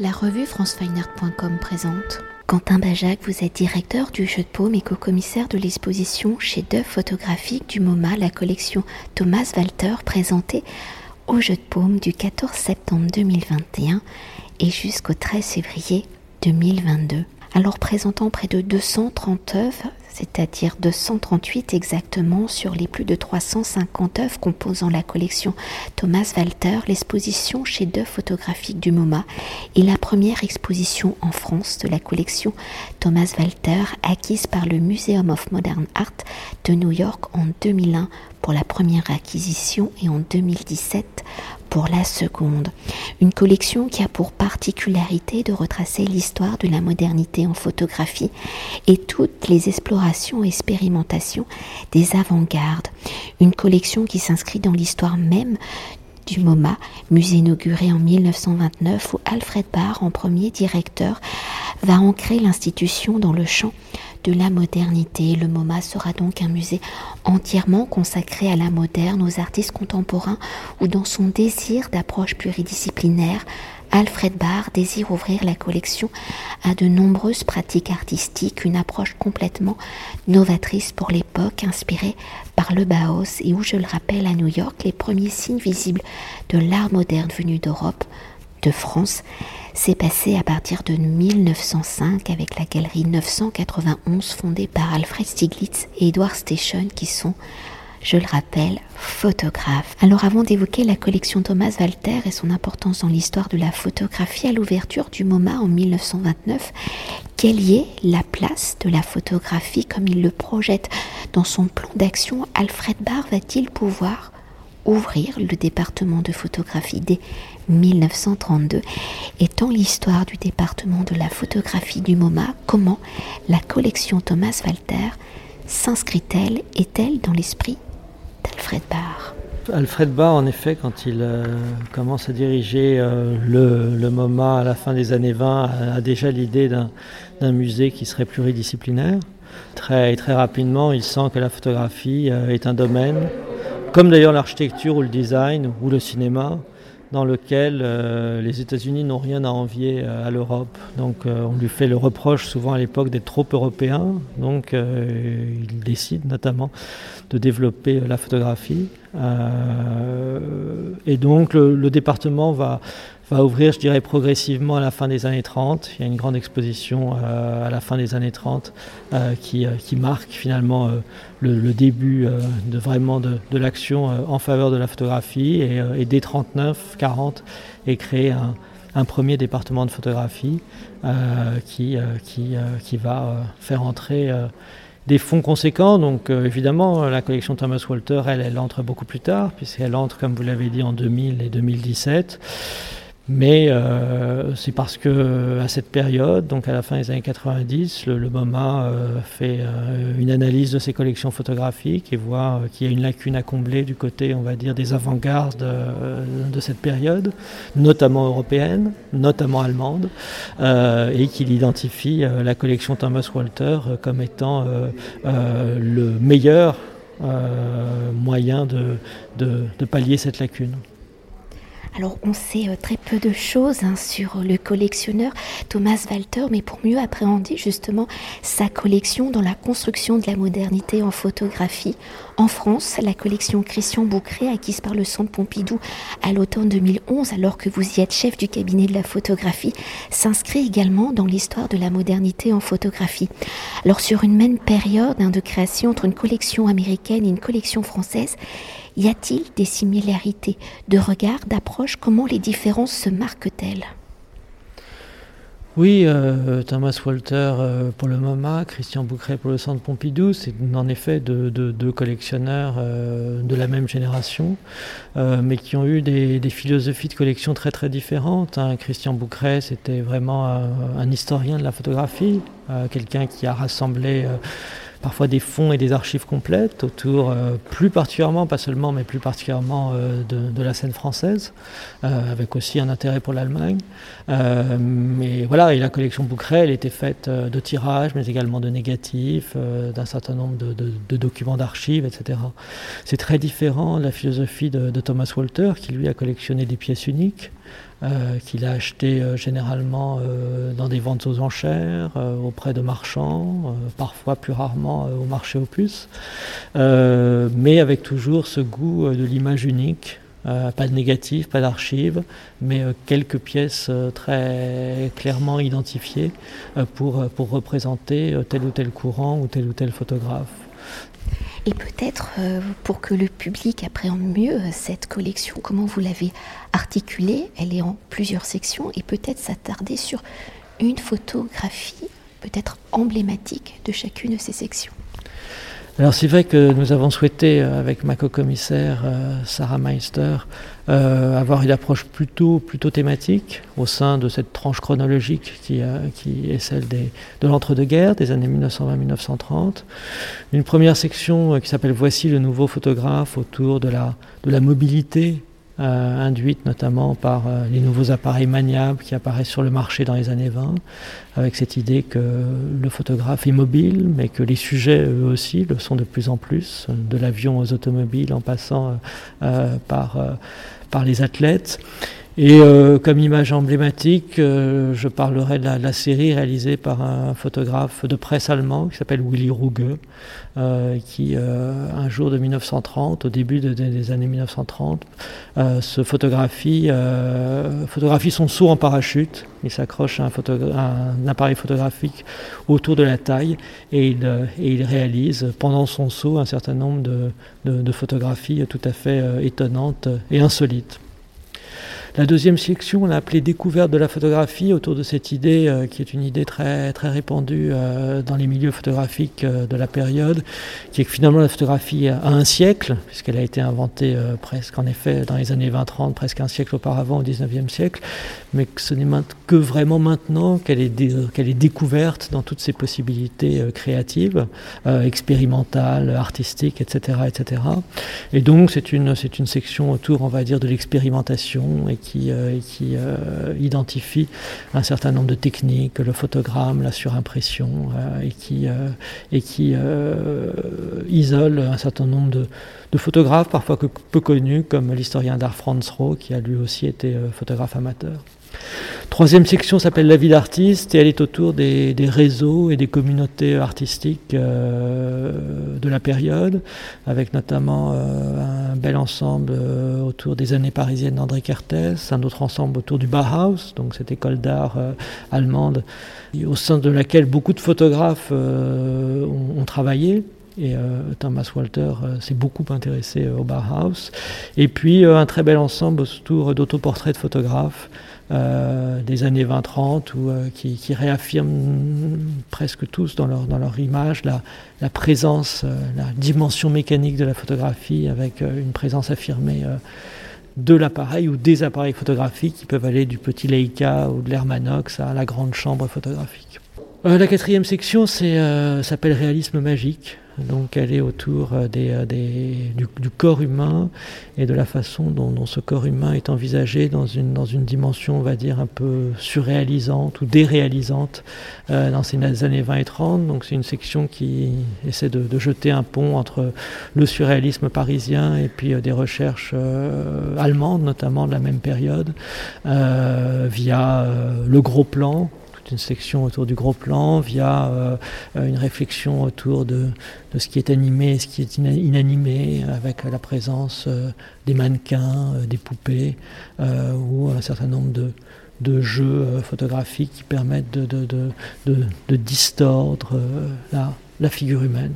La revue francefineart.com présente. Quentin Bajac, vous êtes directeur du jeu de paume et co-commissaire de l'exposition chez d'œuvres photographiques du MoMA, la collection Thomas Walter, présentée au jeu de paume du 14 septembre 2021 et jusqu'au 13 février 2022. Alors présentant près de 230 œuvres, c'est-à-dire 238 exactement sur les plus de 350 œuvres composant la collection Thomas Walter, l'exposition chez d'œuvres photographiques du MoMA est la première exposition en France de la collection Thomas Walter acquise par le Museum of Modern Art de New York en 2001 pour la première acquisition et en 2017 pour la seconde. Une collection qui a pour particularité de retracer l'histoire de la modernité en photographie et toutes les explorations et expérimentations des avant-gardes. Une collection qui s'inscrit dans l'histoire même du MoMA, musée inauguré en 1929 où Alfred Barr, en premier directeur, va ancrer l'institution dans le champ de la modernité. Le MoMA sera donc un musée entièrement consacré à la moderne, aux artistes contemporains, ou dans son désir d'approche pluridisciplinaire, Alfred Barr désire ouvrir la collection à de nombreuses pratiques artistiques, une approche complètement novatrice pour l'époque, inspirée par le Bauhaus et où, je le rappelle, à New York, les premiers signes visibles de l'art moderne venu d'Europe de France s'est passé à partir de 1905 avec la galerie 991 fondée par Alfred Stieglitz et Edward Station qui sont je le rappelle, photographes. Alors avant d'évoquer la collection Thomas Walter et son importance dans l'histoire de la photographie à l'ouverture du MoMA en 1929, quelle y est la place de la photographie comme il le projette dans son plan d'action? Alfred Barr va-t-il pouvoir ouvrir le département de photographie dès 1932. Étant l'histoire du département de la photographie du MoMA, comment la collection Thomas Walter s'inscrit-elle, est-elle dans l'esprit d'Alfred Barr Alfred Barr, en effet, quand il euh, commence à diriger euh, le, MoMA à la fin des années 20, a, déjà l'idée d'un musée qui serait pluridisciplinaire. Très, très rapidement, il sent que la photographie euh, est un domaine comme d'ailleurs l'architecture ou le design ou le cinéma, dans lequel euh, les États-Unis n'ont rien à envier euh, à l'Europe. Donc euh, on lui fait le reproche souvent à l'époque d'être trop européen. Donc il décide notamment de développer la photographie. et donc le département va va ouvrir, je dirais, progressivement à la fin des années 30. Il y a une grande exposition euh, à la fin des années 30 euh, qui, euh, qui, marque finalement le, début de vraiment de, l'action en faveur de la photographie. Et, et dès 39-40 est créé un, un, premier département de photographie qui, qui, qui, va faire entrer des fonds conséquents. Donc évidemment, la collection Thomas Walter, elle, elle entre beaucoup plus tard, puisqu'elle entre, comme vous l'avez dit, en 2000 et 2017. Mais euh, c'est parce que à cette période, donc à la fin des années 90, le, MoMA euh, fait euh, une analyse de ses collections photographiques et voit qu'il y a une lacune à combler du côté, on va dire, des avant-gardes de cette période, notamment européenne, notamment allemande, et qu'il identifie la collection Thomas Walter comme étant le meilleur moyen de pallier cette lacune. Alors on sait euh, très peu de choses hein, sur le collectionneur Thomas Walter, mais pour mieux appréhender justement sa collection dans la construction de la modernité en photographie, en France, la collection Christian Boucré, acquise par le Centre Pompidou à l'automne 2011, alors que vous y êtes chef du cabinet de la photographie, s'inscrit également dans l'histoire de la modernité en photographie. Alors sur une même période hein, de création entre une collection américaine et une collection française, y a-t-il des similarités de regard, d'approche? Comment les différences se marquent-elles? Oui, euh, Thomas Walter euh, pour le MoMA, Christian Boucret pour le Centre Pompidou, c'est en effet deux, collectionneurs euh, de la même génération, mais qui ont eu des, philosophies de collection très très différentes. Hein. Christian Boucret, c'était vraiment un, historien de la photographie, quelqu'un qui a rassemblé parfois des fonds et des archives complètes autour, euh, plus particulièrement, pas seulement, mais plus particulièrement euh, de, la scène française, euh, avec aussi un intérêt pour l'Allemagne. mais voilà, et la collection Bouqueret, elle était faite de tirages, mais également de négatifs, d'un certain nombre de, documents d'archives, etc. C'est très différent de la philosophie de, Thomas Walter, qui lui a collectionné des pièces uniques. Qu'il a acheté généralement dans des ventes aux enchères, auprès de marchands, parfois plus rarement au marché aux puces, mais avec toujours ce goût de l'image unique. pas de négatif, pas d'archives, mais quelques pièces très clairement identifiées pour, pour représenter tel ou tel courant ou tel ou tel photographe. Et peut-être euh, pour que le public appréhende mieux euh, cette collection, comment vous l'avez articulée? Elle est en plusieurs sections et peut-être s'attarder sur une photographie peut-être emblématique de chacune de ces sections. Alors c'est vrai que nous avons souhaité, euh, avec ma co-commissaire Sarah Meister, avoir une approche plutôt, plutôt thématique au sein de cette tranche chronologique qui, qui est celle des, de l'entre-deux-guerres, des années 1920-1930. Une première section qui s'appelle Voici le nouveau photographe autour de la, de la mobilité euh, induite notamment par euh, les nouveaux appareils maniables qui apparaissent sur le marché dans les années 20, avec cette idée que le photographe est mobile, mais que les sujets eux aussi le sont de plus en plus, de l'avion aux automobiles en passant euh, par, par les athlètes. Et euh, comme image emblématique, euh, je parlerai de la, série réalisée par un photographe de presse allemand qui s'appelle Willy Ruge, euh, qui un jour de 1930, au début des années 1930, se photographie, photographie son saut en parachute. Il s'accroche à un, appareil photographique autour de la taille et il, et il, réalise pendant son saut un certain nombre de, de photographies tout à fait étonnantes et insolites. La deuxième section, on l'a appelée découverte de la photographie autour de cette idée euh, qui est une idée très, très répandue euh, dans les milieux photographiques euh, de la période, qui est que finalement la photographie a un siècle, puisqu'elle a été inventée presque en effet dans les années 20-30, presque un siècle auparavant, au 19e siècle, mais que ce n'est que vraiment maintenant qu'elle est, est découverte dans toutes ses possibilités créatives, expérimentales, artistiques, etc., etc. Et donc c'est une, une section autour, on va dire, de l'expérimentation et euh, qui euh, identifie un certain nombre de techniques, le photogramme, la surimpression, euh, et qui, et qui isole un certain nombre de, photographes, parfois peu connus, comme l'historien d'art Franz Roh, qui a lui aussi été photographe amateur. Troisième section s'appelle La vie d'artiste et elle est autour des, réseaux et des communautés artistiques euh, de la période, avec notamment euh, bel ensemble euh, autour des années parisiennes d'André Kertész, un autre ensemble autour du Bauhaus, donc cette école d'art allemande, au sein de laquelle beaucoup de photographes ont, travaillé. Et Thomas Walter s'est beaucoup intéressé au Bauhaus. Et puis un très bel ensemble autour d'autoportraits de photographes euh, des années 20-30 ou euh, qui, réaffirment presque tous dans leur, image la, présence, euh, la dimension mécanique de la photographie avec une présence affirmée de l'appareil ou des appareils photographiques qui peuvent aller du petit Leica ou de l'Hermanox à la grande chambre photographique. La quatrième section s'appelle Réalisme magique. Donc elle est autour euh, euh, du, corps humain et de la façon dont, ce corps humain est envisagé dans une, dimension, on va dire, un peu surréalisante ou déréalisante euh, dans ces années 20 et 30. Donc c'est une section qui essaie de, jeter un pont entre le surréalisme parisien et puis des recherches allemandes, notamment de la même période, via le gros plan une section autour du gros plan, via euh, une réflexion autour de, ce qui est animé et ce qui est inanimé, avec la présence euh, des mannequins, euh, des poupées, ou un certain nombre de, jeux photographiques qui permettent de, distordre la, figure humaine.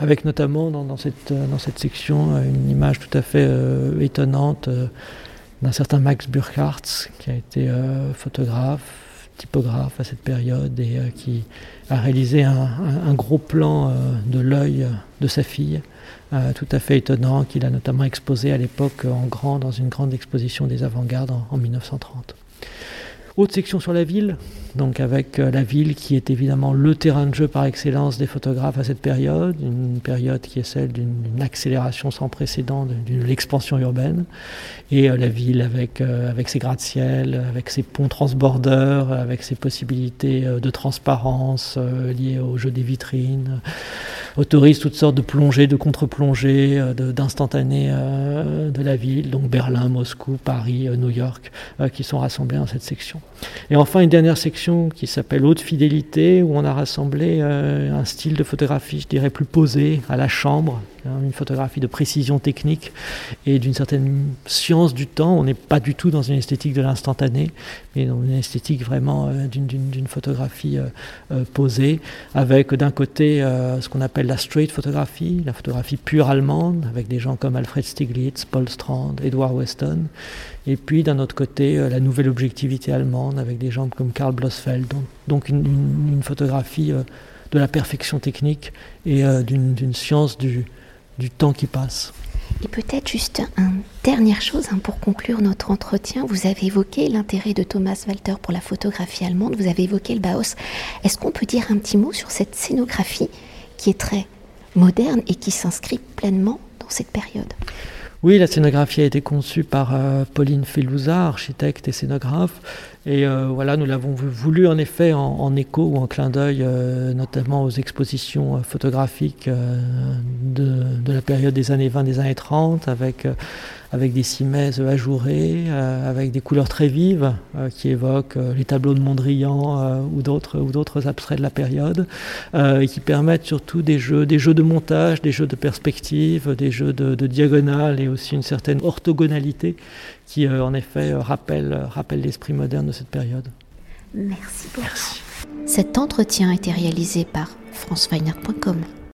Avec notamment dans, cette, dans cette section une image tout à fait étonnante d'un certain Max Burkhardt, qui a été photographe, typographe à cette période et euh, qui a réalisé un, gros plan euh, de l'œil de sa fille, euh, tout à fait étonnant, qu'il a notamment exposé à l'époque en grand dans une grande exposition des avant-gardes en 1930. Autre section sur la ville, donc avec euh, la ville qui est évidemment le terrain de jeu par excellence des photographes à cette période, une période qui est celle d'une accélération sans précédent de, l'expansion urbaine, et euh, la ville avec, euh, ses gratte-ciel, avec ses ponts transbordeurs, avec ses possibilités de transparence liées au jeu des vitrines autorise toutes sortes de plongées, de contre-plongées, d'instantanés de la ville, donc Berlin, Moscou, Paris, New York, qui sont rassemblés dans cette section. Et enfin, une dernière section qui s'appelle Haute Fidélité, où on a rassemblé un style de photographie, je dirais, plus posé, à la chambre, hein, une photographie de précision technique et d'une certaine science du temps. On n'est pas du tout dans une esthétique de l'instantané, mais dans une esthétique vraiment euh, d'une photographie euh, euh, posée, avec d'un côté ce qu'on appelle la straight photographie, la photographie pure allemande, avec des gens comme Alfred Stieglitz, Paul Strand, Edward Weston, et puis d'un autre côté la nouvelle objectivité allemande, avec des gens comme Karl Blossfeld, donc, une, photographie de la perfection technique et d'une science du, du temps qui passe. Et peut-être juste une dernière chose hein, pour conclure notre entretien. Vous avez évoqué l'intérêt de Thomas Walter pour la photographie allemande, vous avez évoqué le Bauhaus. Est-ce qu'on peut dire un petit mot sur cette scénographie qui est très moderne et qui s'inscrit pleinement dans cette période oui, la scénographie a été conçue par euh, Pauline Felouza, architecte et scénographe. Et euh, voilà, nous l'avons voulu en effet en, écho ou en clin d'œil, euh, notamment aux expositions photographiques de, la période des années 20, des années 30, avec avec des cimaises ajourées, euh, avec des couleurs très vives euh, qui évoquent euh, les tableaux de Mondrian ou d'autres ou d'autres abstraits de la période, et qui permettent surtout des jeux, des jeux de montage, des jeux de perspective, des jeux de, de diagonale et aussi une certaine orthogonalité qui en effet rappelle, rappelle l'esprit moderne de cette période. Merci beaucoup. Cet entretien a été réalisé par franceweiner.com.